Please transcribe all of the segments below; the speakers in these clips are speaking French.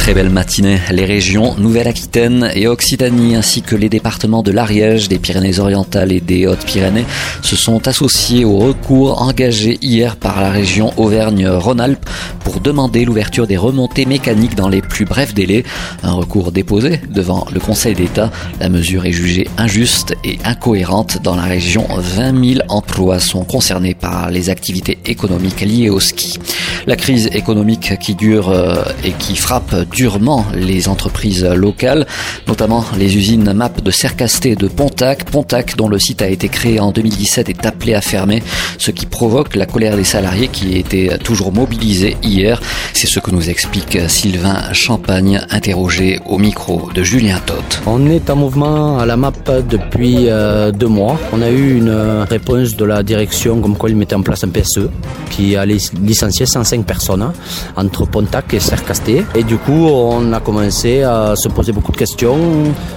Très belle matinée. Les régions Nouvelle-Aquitaine et Occitanie ainsi que les départements de l'Ariège, des Pyrénées-Orientales et des Hautes-Pyrénées se sont associés au recours engagé hier par la région Auvergne-Rhône-Alpes pour demander l'ouverture des remontées mécaniques dans les plus brefs délais. Un recours déposé devant le Conseil d'État. La mesure est jugée injuste et incohérente. Dans la région, 20 000 emplois sont concernés par les activités économiques liées au ski. La crise économique qui dure euh, et qui frappe durement les entreprises locales, notamment les usines MAP de Cercasté et de Pontac. Pontac, dont le site a été créé en 2017, est appelé à fermer, ce qui provoque la colère des salariés qui étaient toujours mobilisés hier. C'est ce que nous explique Sylvain Champagne, interrogé au micro de Julien Todt. On est en mouvement à la MAP depuis euh, deux mois. On a eu une réponse de la direction comme quoi ils mettaient en place un PSE qui allait licencier 105 personnes entre Pontac et Cercasté. Et du coup, on a commencé à se poser beaucoup de questions.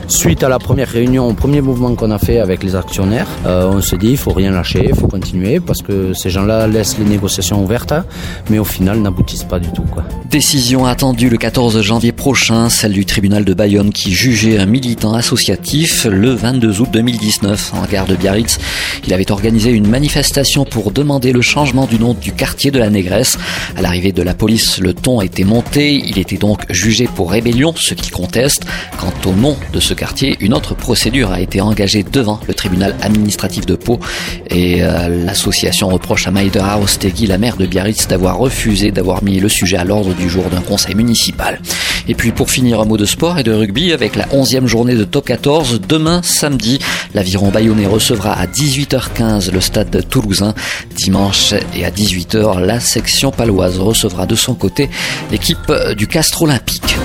Suite à la première réunion, au premier mouvement qu'on a fait avec les actionnaires, euh, on s'est dit il faut rien lâcher, il faut continuer parce que ces gens-là laissent les négociations ouvertes, mais au final n'aboutissent pas du tout. Décision attendue le 14 janvier prochain, celle du tribunal de Bayonne qui jugeait un militant associatif le 22 août 2019 en gare de Biarritz. Il avait organisé une manifestation pour demander le changement du nom du quartier de la Négresse. À l'arrivée de la police, le ton était monté. Il était donc jugé pour rébellion, ce qui conteste. Quant au nom de ce quartier, une autre procédure a été engagée devant le tribunal administratif de Pau et euh, l'association reproche à Maïder Aostegui, la maire de Biarritz, d'avoir refusé d'avoir mis le sujet à l'ordre du jour d'un conseil municipal. Et puis pour finir, un mot de sport et de rugby avec la 11e journée de top 14. Demain, samedi, l'aviron bayonnais recevra à 18h15 le stade toulousain. Dimanche et à 18h, la section paloise recevra de son côté l'équipe du Castre Olympique.